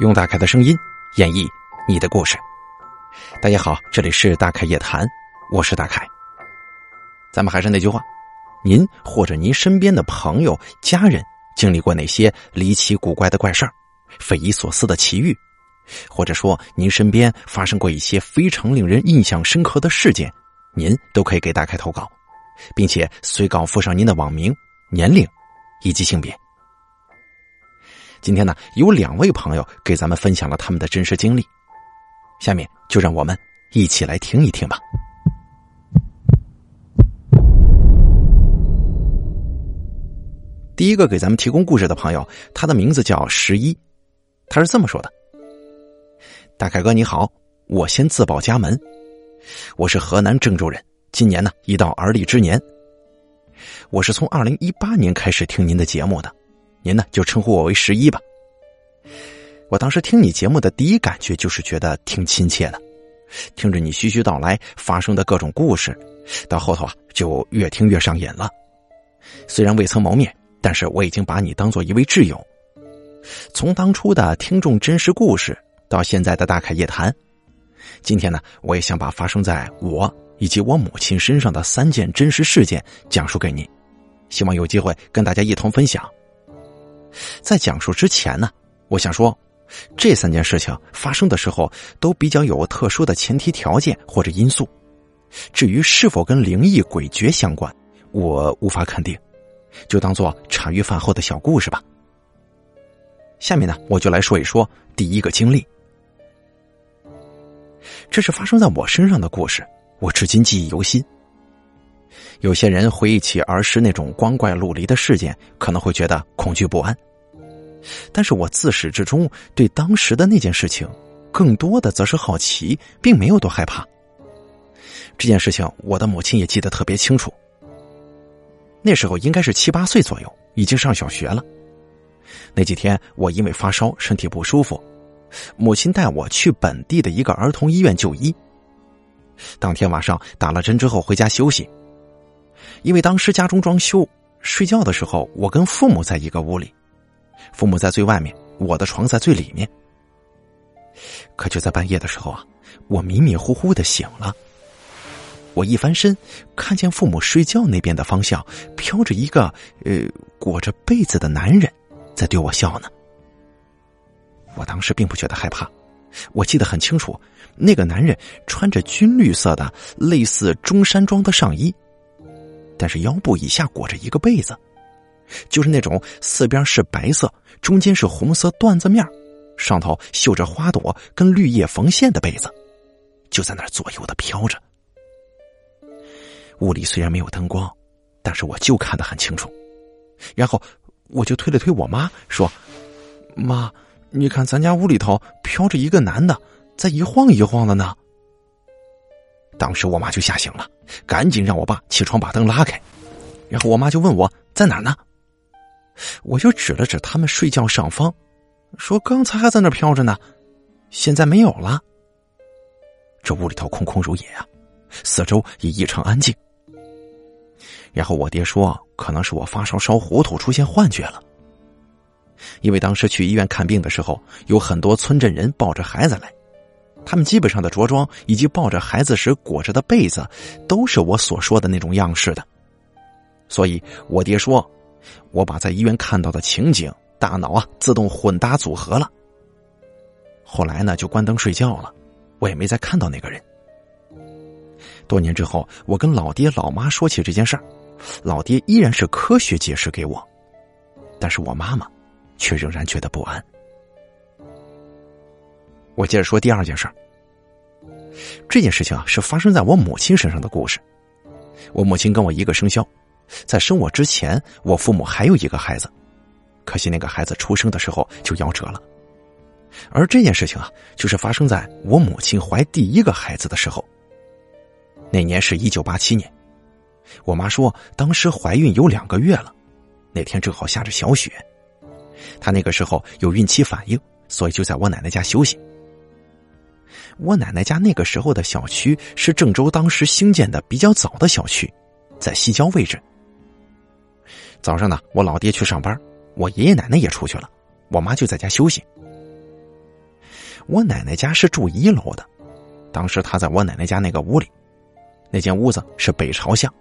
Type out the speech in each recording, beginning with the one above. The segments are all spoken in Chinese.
用大凯的声音演绎你的故事。大家好，这里是大凯夜谈，我是大凯。咱们还是那句话，您或者您身边的朋友、家人经历过哪些离奇古怪的怪事儿、匪夷所思的奇遇，或者说您身边发生过一些非常令人印象深刻的事件，您都可以给大凯投稿，并且随稿附上您的网名、年龄以及性别。今天呢，有两位朋友给咱们分享了他们的真实经历，下面就让我们一起来听一听吧。第一个给咱们提供故事的朋友，他的名字叫十一，他是这么说的：“大凯哥你好，我先自报家门，我是河南郑州人，今年呢已到而立之年。我是从二零一八年开始听您的节目的。”您呢，就称呼我为十一吧。我当时听你节目的第一感觉就是觉得挺亲切的，听着你絮絮道来发生的各种故事，到后头啊就越听越上瘾了。虽然未曾谋面，但是我已经把你当做一位挚友。从当初的听众真实故事到现在的大凯夜谈，今天呢，我也想把发生在我以及我母亲身上的三件真实事件讲述给你，希望有机会跟大家一同分享。在讲述之前呢，我想说，这三件事情发生的时候都比较有特殊的前提条件或者因素。至于是否跟灵异诡谲相关，我无法肯定，就当做茶余饭后的小故事吧。下面呢，我就来说一说第一个经历。这是发生在我身上的故事，我至今记忆犹新。有些人回忆起儿时那种光怪陆离的事件，可能会觉得恐惧不安。但是我自始至终对当时的那件事情，更多的则是好奇，并没有多害怕。这件事情，我的母亲也记得特别清楚。那时候应该是七八岁左右，已经上小学了。那几天我因为发烧，身体不舒服，母亲带我去本地的一个儿童医院就医。当天晚上打了针之后回家休息。因为当时家中装修，睡觉的时候我跟父母在一个屋里，父母在最外面，我的床在最里面。可就在半夜的时候啊，我迷迷糊糊的醒了。我一翻身，看见父母睡觉那边的方向飘着一个呃裹着被子的男人，在对我笑呢。我当时并不觉得害怕，我记得很清楚，那个男人穿着军绿色的类似中山装的上衣。但是腰部以下裹着一个被子，就是那种四边是白色，中间是红色缎子面，上头绣着花朵跟绿叶缝线的被子，就在那儿左右的飘着。屋里虽然没有灯光，但是我就看得很清楚。然后我就推了推我妈，说：“妈，你看咱家屋里头飘着一个男的，在一晃一晃的呢。”当时我妈就吓醒了，赶紧让我爸起床把灯拉开，然后我妈就问我在哪呢？我就指了指他们睡觉上方，说刚才还在那飘着呢，现在没有了。这屋里头空空如也啊，四周也异常安静。然后我爹说，可能是我发烧烧糊涂出现幻觉了，因为当时去医院看病的时候，有很多村镇人抱着孩子来。他们基本上的着装以及抱着孩子时裹着的被子，都是我所说的那种样式的。所以我爹说，我把在医院看到的情景，大脑啊自动混搭组合了。后来呢，就关灯睡觉了，我也没再看到那个人。多年之后，我跟老爹老妈说起这件事儿，老爹依然是科学解释给我，但是我妈妈却仍然觉得不安。我接着说第二件事儿。这件事情啊，是发生在我母亲身上的故事。我母亲跟我一个生肖，在生我之前，我父母还有一个孩子，可惜那个孩子出生的时候就夭折了。而这件事情啊，就是发生在我母亲怀第一个孩子的时候。那年是一九八七年，我妈说当时怀孕有两个月了，那天正好下着小雪，她那个时候有孕期反应，所以就在我奶奶家休息。我奶奶家那个时候的小区是郑州当时兴建的比较早的小区，在西郊位置。早上呢，我老爹去上班，我爷爷奶奶也出去了，我妈就在家休息。我奶奶家是住一楼的，当时她在我奶奶家那个屋里，那间屋子是北朝向，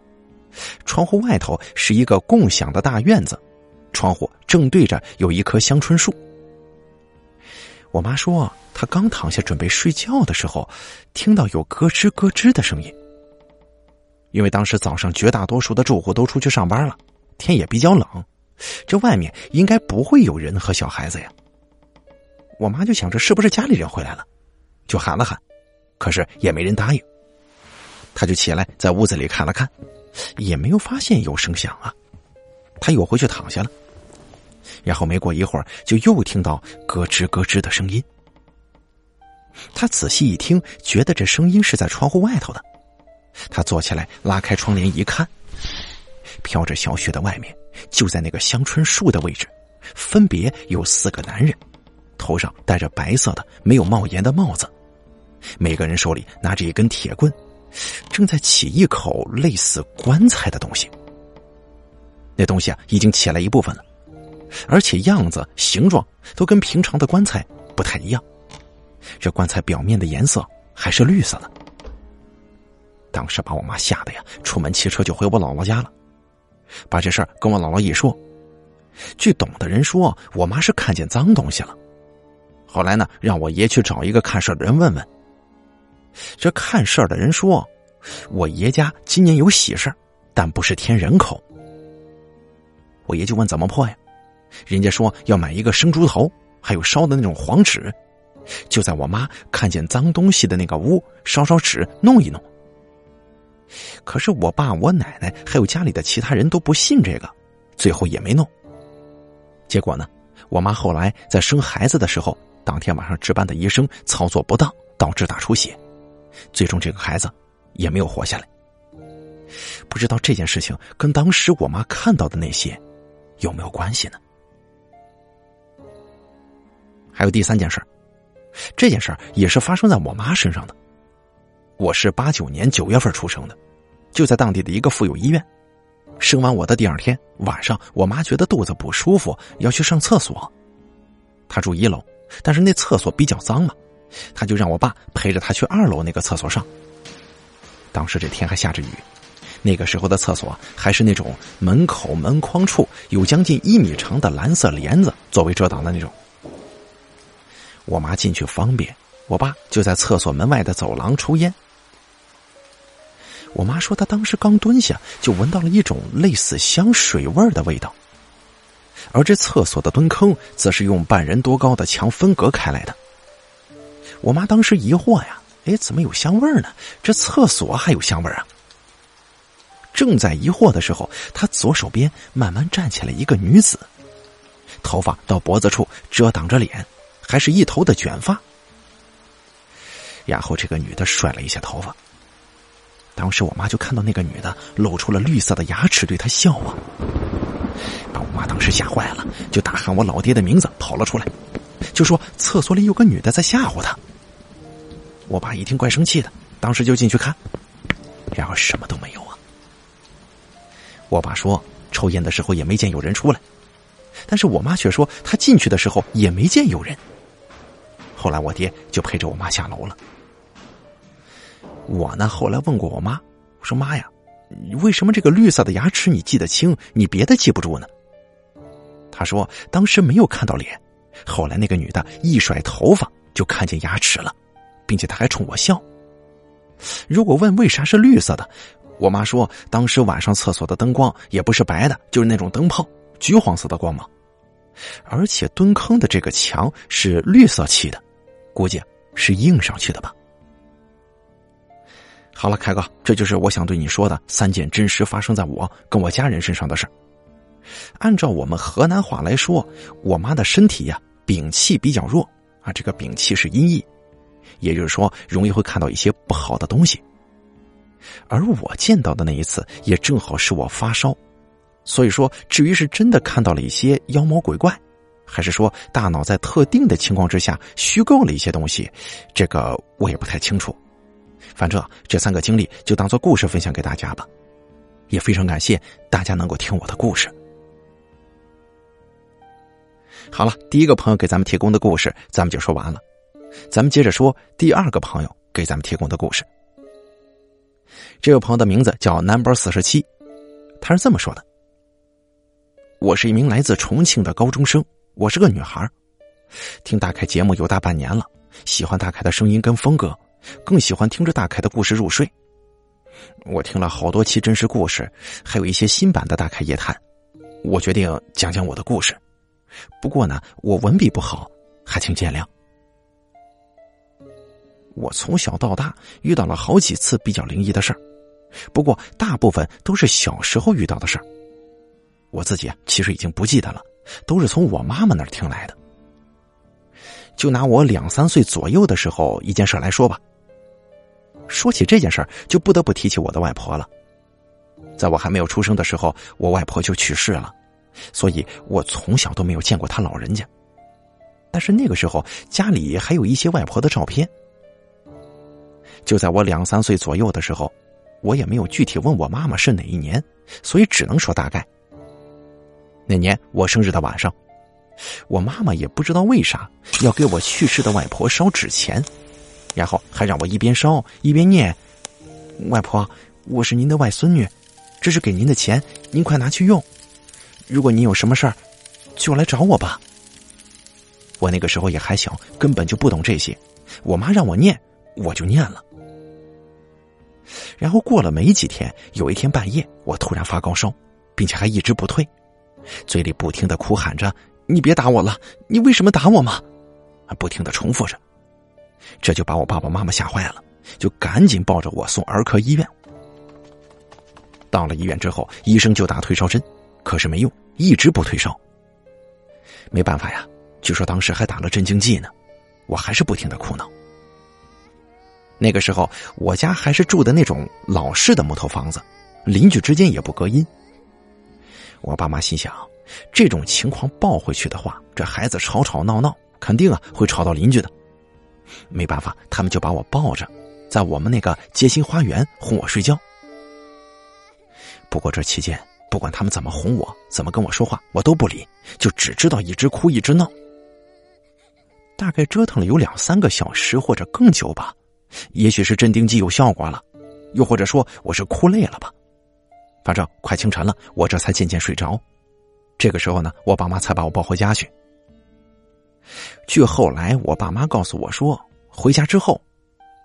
窗户外头是一个共享的大院子，窗户正对着有一棵香椿树。我妈说，她刚躺下准备睡觉的时候，听到有咯吱咯吱的声音。因为当时早上绝大多数的住户都出去上班了，天也比较冷，这外面应该不会有人和小孩子呀。我妈就想着是不是家里人回来了，就喊了喊，可是也没人答应。她就起来在屋子里看了看，也没有发现有声响啊。她又回去躺下了。然后没过一会儿，就又听到咯吱咯吱的声音。他仔细一听，觉得这声音是在窗户外头的。他坐起来，拉开窗帘一看，飘着小雪的外面，就在那个香椿树的位置，分别有四个男人，头上戴着白色的没有帽檐的帽子，每个人手里拿着一根铁棍，正在起一口类似棺材的东西。那东西啊，已经起来一部分了。而且样子、形状都跟平常的棺材不太一样，这棺材表面的颜色还是绿色的。当时把我妈吓得呀，出门骑车就回我姥姥家了，把这事儿跟我姥姥一说。据懂的人说，我妈是看见脏东西了。后来呢，让我爷去找一个看事的人问问。这看事儿的人说，我爷家今年有喜事但不是添人口。我爷就问怎么破呀？人家说要买一个生猪头，还有烧的那种黄纸，就在我妈看见脏东西的那个屋烧烧纸弄一弄。可是我爸、我奶奶还有家里的其他人都不信这个，最后也没弄。结果呢，我妈后来在生孩子的时候，当天晚上值班的医生操作不当，导致大出血，最终这个孩子也没有活下来。不知道这件事情跟当时我妈看到的那些有没有关系呢？还有第三件事这件事也是发生在我妈身上的。我是八九年九月份出生的，就在当地的一个妇幼医院。生完我的第二天晚上，我妈觉得肚子不舒服，要去上厕所。她住一楼，但是那厕所比较脏嘛，她就让我爸陪着她去二楼那个厕所上。当时这天还下着雨，那个时候的厕所还是那种门口门框处有将近一米长的蓝色帘子作为遮挡的那种。我妈进去方便，我爸就在厕所门外的走廊抽烟。我妈说，她当时刚蹲下，就闻到了一种类似香水味的味道。而这厕所的蹲坑，则是用半人多高的墙分隔开来的。我妈当时疑惑呀，哎，怎么有香味呢？这厕所还有香味啊？正在疑惑的时候，她左手边慢慢站起来一个女子，头发到脖子处遮挡着脸。还是一头的卷发，然后这个女的甩了一下头发。当时我妈就看到那个女的露出了绿色的牙齿，对她笑啊，把我妈当时吓坏了，就大喊我老爹的名字跑了出来，就说厕所里有个女的在吓唬她。我爸一听怪生气的，当时就进去看，然而什么都没有啊。我爸说抽烟的时候也没见有人出来，但是我妈却说她进去的时候也没见有人。后来我爹就陪着我妈下楼了。我呢，后来问过我妈，我说：“妈呀，为什么这个绿色的牙齿你记得清，你别的记不住呢？”她说：“当时没有看到脸，后来那个女的一甩头发就看见牙齿了，并且她还冲我笑。如果问为啥是绿色的，我妈说当时晚上厕所的灯光也不是白的，就是那种灯泡，橘黄色的光芒，而且蹲坑的这个墙是绿色漆的。”估计是印上去的吧。好了，凯哥，这就是我想对你说的三件真实发生在我跟我家人身上的事按照我们河南话来说，我妈的身体呀禀气比较弱啊，这个禀气是音译，也就是说容易会看到一些不好的东西。而我见到的那一次也正好是我发烧，所以说至于是真的看到了一些妖魔鬼怪。还是说大脑在特定的情况之下虚构了一些东西，这个我也不太清楚。反正这三个经历就当做故事分享给大家吧，也非常感谢大家能够听我的故事。好了，第一个朋友给咱们提供的故事咱们就说完了。咱们接着说第二个朋友给咱们提供的故事。这位朋友的名字叫 Number 四十七，他是这么说的：“我是一名来自重庆的高中生，我是个女孩，听大凯节目有大半年了，喜欢大凯的声音跟风格，更喜欢听着大凯的故事入睡。我听了好多期真实故事，还有一些新版的大凯夜谈，我决定讲讲我的故事。不过呢，我文笔不好，还请见谅。”我从小到大遇到了好几次比较灵异的事儿，不过大部分都是小时候遇到的事儿。我自己啊，其实已经不记得了，都是从我妈妈那儿听来的。就拿我两三岁左右的时候一件事来说吧。说起这件事儿，就不得不提起我的外婆了。在我还没有出生的时候，我外婆就去世了，所以我从小都没有见过她老人家。但是那个时候家里还有一些外婆的照片。就在我两三岁左右的时候，我也没有具体问我妈妈是哪一年，所以只能说大概。那年我生日的晚上，我妈妈也不知道为啥要给我去世的外婆烧纸钱，然后还让我一边烧一边念：“外婆，我是您的外孙女，这是给您的钱，您快拿去用。如果您有什么事儿，就来找我吧。”我那个时候也还小，根本就不懂这些，我妈让我念，我就念了。然后过了没几天，有一天半夜，我突然发高烧，并且还一直不退，嘴里不停的哭喊着：“你别打我了，你为什么打我吗？”不停的重复着，这就把我爸爸妈妈吓坏了，就赶紧抱着我送儿科医院。到了医院之后，医生就打退烧针，可是没用，一直不退烧。没办法呀，据说当时还打了镇静剂呢，我还是不停的哭闹。那个时候，我家还是住的那种老式的木头房子，邻居之间也不隔音。我爸妈心想，这种情况抱回去的话，这孩子吵吵闹闹，肯定啊会吵到邻居的。没办法，他们就把我抱着，在我们那个街心花园哄我睡觉。不过这期间，不管他们怎么哄我，怎么跟我说话，我都不理，就只知道一直哭一直闹。大概折腾了有两三个小时或者更久吧。也许是镇定剂有效果了，又或者说我是哭累了吧。反正快清晨了，我这才渐渐睡着。这个时候呢，我爸妈才把我抱回家去。据后来我爸妈告诉我说，回家之后，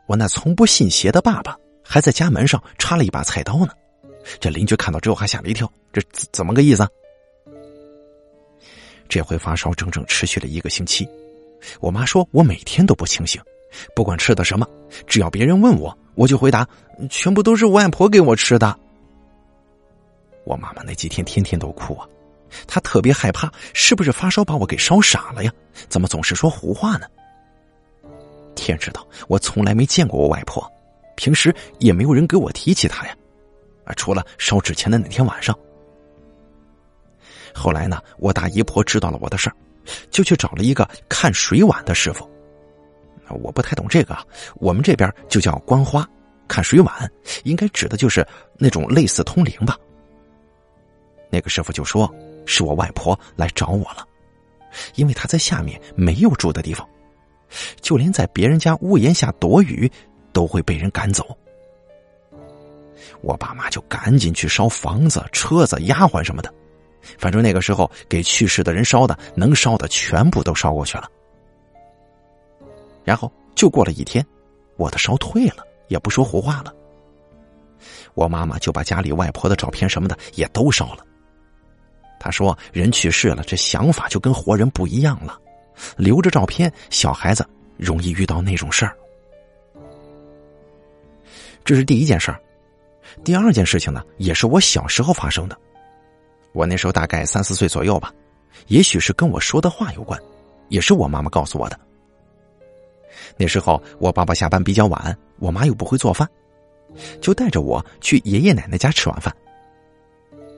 我那从不信邪的爸爸还在家门上插了一把菜刀呢。这邻居看到之后还吓了一跳，这怎么个意思？这回发烧整整持续了一个星期，我妈说我每天都不清醒。不管吃的什么，只要别人问我，我就回答，全部都是我外婆给我吃的。我妈妈那几天天天都哭啊，他特别害怕，是不是发烧把我给烧傻了呀？怎么总是说胡话呢？天知道，我从来没见过我外婆，平时也没有人给我提起她呀，啊，除了烧纸钱的那天晚上。后来呢，我大姨婆知道了我的事儿，就去找了一个看水碗的师傅。我不太懂这个，我们这边就叫观花，看水碗，应该指的就是那种类似通灵吧。那个师傅就说是我外婆来找我了，因为她在下面没有住的地方，就连在别人家屋檐下躲雨都会被人赶走。我爸妈就赶紧去烧房子、车子、丫鬟什么的，反正那个时候给去世的人烧的，能烧的全部都烧过去了。然后就过了一天，我的烧退了，也不说胡话了。我妈妈就把家里外婆的照片什么的也都烧了。他说：“人去世了，这想法就跟活人不一样了。留着照片，小孩子容易遇到那种事儿。”这是第一件事儿。第二件事情呢，也是我小时候发生的。我那时候大概三四岁左右吧，也许是跟我说的话有关，也是我妈妈告诉我的。那时候我爸爸下班比较晚，我妈又不会做饭，就带着我去爷爷奶奶家吃晚饭。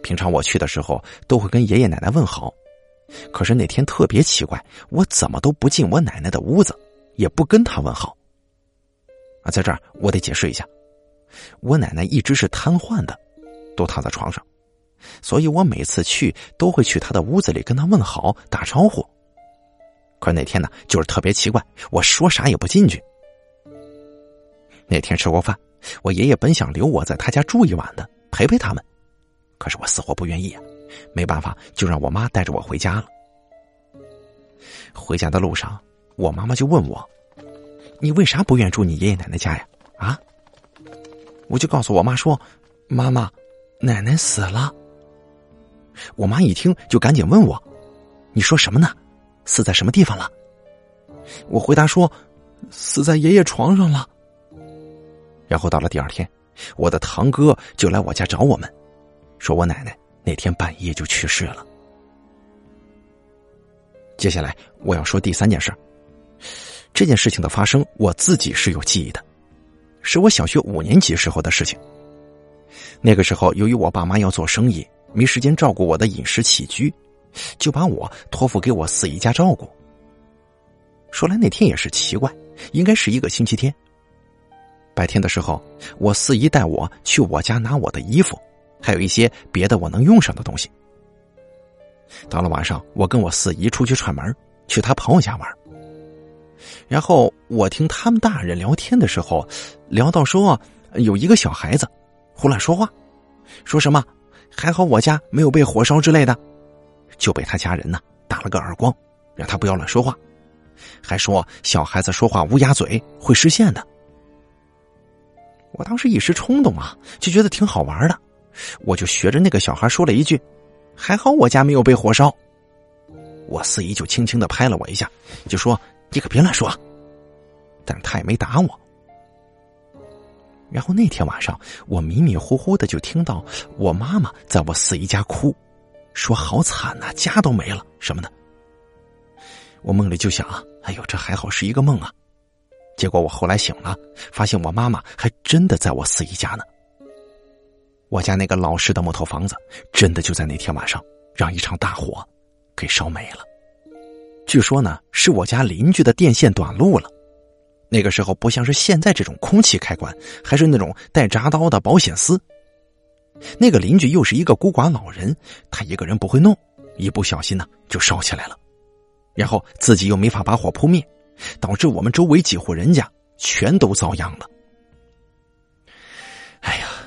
平常我去的时候都会跟爷爷奶奶问好，可是那天特别奇怪，我怎么都不进我奶奶的屋子，也不跟她问好。啊，在这儿我得解释一下，我奶奶一直是瘫痪的，都躺在床上，所以我每次去都会去她的屋子里跟她问好打招呼。可是那天呢，就是特别奇怪，我说啥也不进去。那天吃过饭，我爷爷本想留我在他家住一晚的，陪陪他们，可是我死活不愿意。没办法，就让我妈带着我回家了。回家的路上，我妈妈就问我：“你为啥不愿住你爷爷奶奶家呀？”啊，我就告诉我妈说：“妈妈，奶奶死了。”我妈一听就赶紧问我：“你说什么呢？死在什么地方了？”我回答说：“死在爷爷床上了。”然后到了第二天，我的堂哥就来我家找我们，说我奶奶那天半夜就去世了。接下来我要说第三件事，这件事情的发生我自己是有记忆的，是我小学五年级时候的事情。那个时候，由于我爸妈要做生意，没时间照顾我的饮食起居，就把我托付给我四姨家照顾。说来那天也是奇怪，应该是一个星期天。白天的时候，我四姨带我去我家拿我的衣服，还有一些别的我能用上的东西。到了晚上，我跟我四姨出去串门，去她朋友家玩。然后我听他们大人聊天的时候，聊到说有一个小孩子胡乱说话，说什么还好我家没有被火烧之类的，就被他家人呢打了个耳光，让他不要乱说话，还说小孩子说话乌鸦嘴会失线的。我当时一时冲动啊，就觉得挺好玩的，我就学着那个小孩说了一句：“还好我家没有被火烧。”我四姨就轻轻的拍了我一下，就说：“你可别乱说。”但他也没打我。然后那天晚上，我迷迷糊糊的就听到我妈妈在我四姨家哭，说：“好惨呐，家都没了什么的。”我梦里就想啊：“哎呦，这还好是一个梦啊。”结果我后来醒了，发现我妈妈还真的在我四姨家呢。我家那个老式的木头房子，真的就在那天晚上让一场大火给烧没了。据说呢，是我家邻居的电线短路了。那个时候不像是现在这种空气开关，还是那种带铡刀的保险丝。那个邻居又是一个孤寡老人，他一个人不会弄，一不小心呢就烧起来了，然后自己又没法把火扑灭。导致我们周围几户人家全都遭殃了。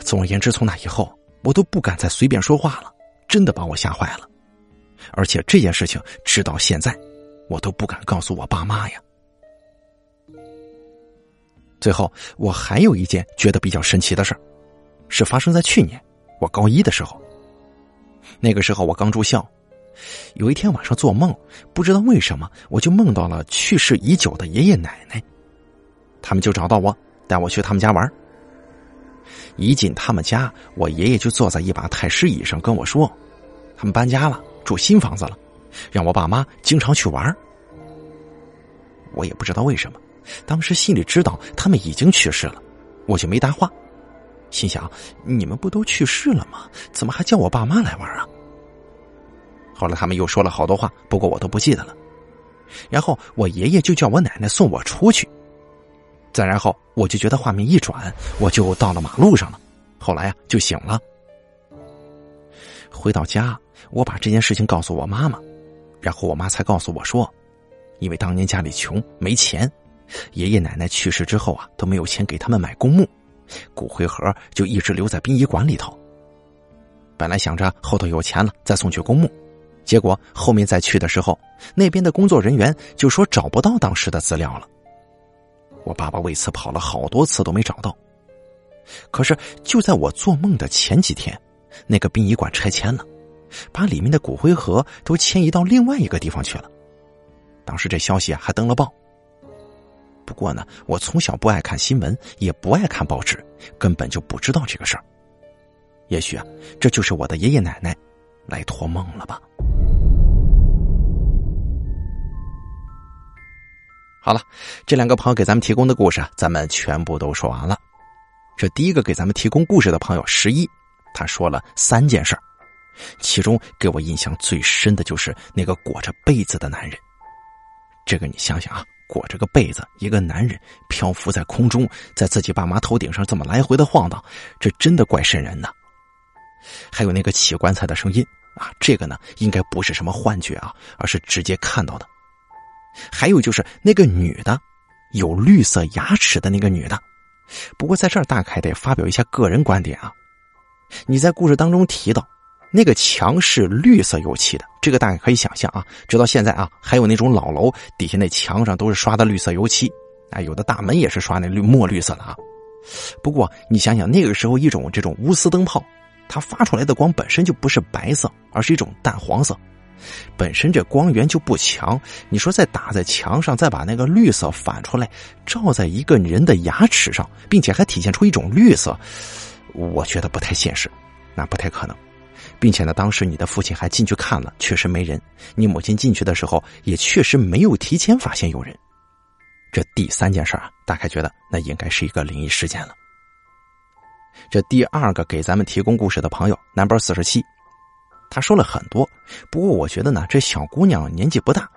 总而言之，从那以后我都不敢再随便说话了，真的把我吓坏了。而且这件事情直到现在，我都不敢告诉我爸妈呀。最后，我还有一件觉得比较神奇的事是发生在去年我高一的时候。那个时候我刚住校。有一天晚上做梦，不知道为什么，我就梦到了去世已久的爷爷奶奶。他们就找到我，带我去他们家玩。一进他们家，我爷爷就坐在一把太师椅上跟我说：“他们搬家了，住新房子了，让我爸妈经常去玩。”我也不知道为什么，当时心里知道他们已经去世了，我就没搭话，心想：你们不都去世了吗？怎么还叫我爸妈来玩啊？后来他们又说了好多话，不过我都不记得了。然后我爷爷就叫我奶奶送我出去。再然后我就觉得画面一转，我就到了马路上了。后来啊就醒了。回到家，我把这件事情告诉我妈妈，然后我妈才告诉我说，因为当年家里穷没钱，爷爷奶奶去世之后啊都没有钱给他们买公墓，骨灰盒就一直留在殡仪馆里头。本来想着后头有钱了再送去公墓。结果后面再去的时候，那边的工作人员就说找不到当时的资料了。我爸爸为此跑了好多次都没找到。可是就在我做梦的前几天，那个殡仪馆拆迁了，把里面的骨灰盒都迁移到另外一个地方去了。当时这消息还登了报。不过呢，我从小不爱看新闻，也不爱看报纸，根本就不知道这个事儿。也许啊，这就是我的爷爷奶奶来托梦了吧。好了，这两个朋友给咱们提供的故事啊，咱们全部都说完了。这第一个给咱们提供故事的朋友十一，他说了三件事其中给我印象最深的就是那个裹着被子的男人。这个你想想啊，裹着个被子，一个男人漂浮在空中，在自己爸妈头顶上这么来回的晃荡，这真的怪瘆人的。还有那个起棺材的声音啊，这个呢应该不是什么幻觉啊，而是直接看到的。还有就是那个女的，有绿色牙齿的那个女的。不过在这儿大概得发表一下个人观点啊。你在故事当中提到那个墙是绿色油漆的，这个大概可以想象啊。直到现在啊，还有那种老楼底下那墙上都是刷的绿色油漆啊，有的大门也是刷那绿墨绿色的啊。不过你想想，那个时候一种这种钨丝灯泡，它发出来的光本身就不是白色，而是一种淡黄色，本身这光源就不强。你说再打在墙上，再把那个绿色反出来，照在一个人的牙齿上，并且还体现出一种绿色，我觉得不太现实，那不太可能。并且呢，当时你的父亲还进去看了，确实没人；你母亲进去的时候，也确实没有提前发现有人。这第三件事啊，大概觉得那应该是一个灵异事件了。这第二个给咱们提供故事的朋友，number 四十七，他说了很多，不过我觉得呢，这小姑娘年纪不大，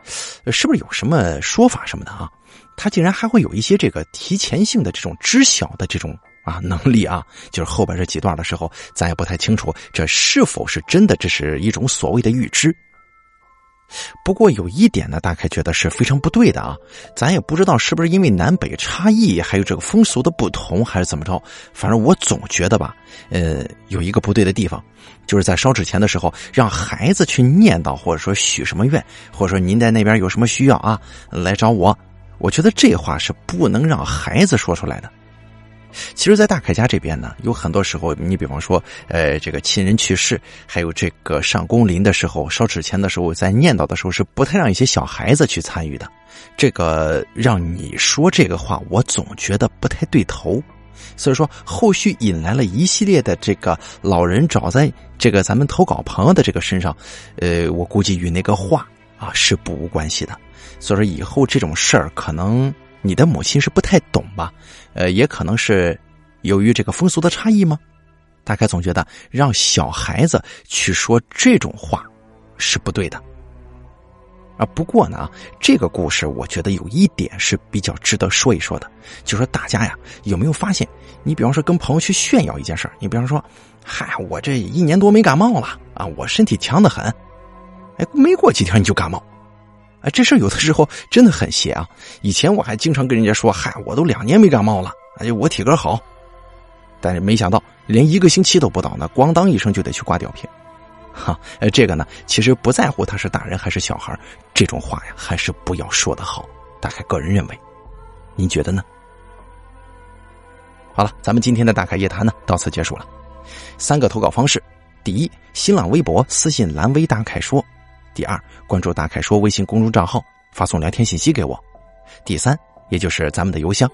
是不是有什么说法什么的啊？她竟然还会有一些这个提前性的这种知晓的这种啊能力啊？就是后边这几段的时候，咱也不太清楚这是否是真的，这是一种所谓的预知。不过有一点呢，大概觉得是非常不对的啊！咱也不知道是不是因为南北差异，还有这个风俗的不同，还是怎么着。反正我总觉得吧，呃，有一个不对的地方，就是在烧纸钱的时候，让孩子去念叨，或者说许什么愿，或者说您在那边有什么需要啊，来找我。我觉得这话是不能让孩子说出来的。其实，在大凯家这边呢，有很多时候，你比方说，呃，这个亲人去世，还有这个上工龄的时候，烧纸钱的时候，在念叨的时候，是不太让一些小孩子去参与的。这个让你说这个话，我总觉得不太对头。所以说，后续引来了一系列的这个老人找在这个咱们投稿朋友的这个身上，呃，我估计与那个话啊是不无关系的。所以说，以后这种事儿可能。你的母亲是不太懂吧？呃，也可能是由于这个风俗的差异吗？大概总觉得让小孩子去说这种话是不对的。啊，不过呢，这个故事我觉得有一点是比较值得说一说的，就说大家呀有没有发现？你比方说跟朋友去炫耀一件事你比方说，嗨，我这一年多没感冒了啊，我身体强的很，哎，没过几天你就感冒。哎，这事有的时候真的很邪啊！以前我还经常跟人家说：“嗨，我都两年没感冒了，哎，我体格好。”但是没想到，连一个星期都不到呢，咣当一声就得去挂吊瓶。哈，呃，这个呢，其实不在乎他是大人还是小孩，这种话呀，还是不要说的好。大概个人认为，您觉得呢？好了，咱们今天的大开夜谈呢，到此结束了。三个投稿方式：第一，新浪微博私信蓝微大凯说。第二，关注大凯说微信公众账号，发送聊天信息给我。第三，也就是咱们的邮箱，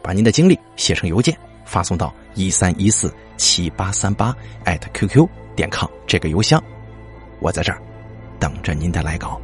把您的经历写成邮件，发送到一三一四七八三八艾特 QQ 点 com 这个邮箱，我在这儿等着您的来稿。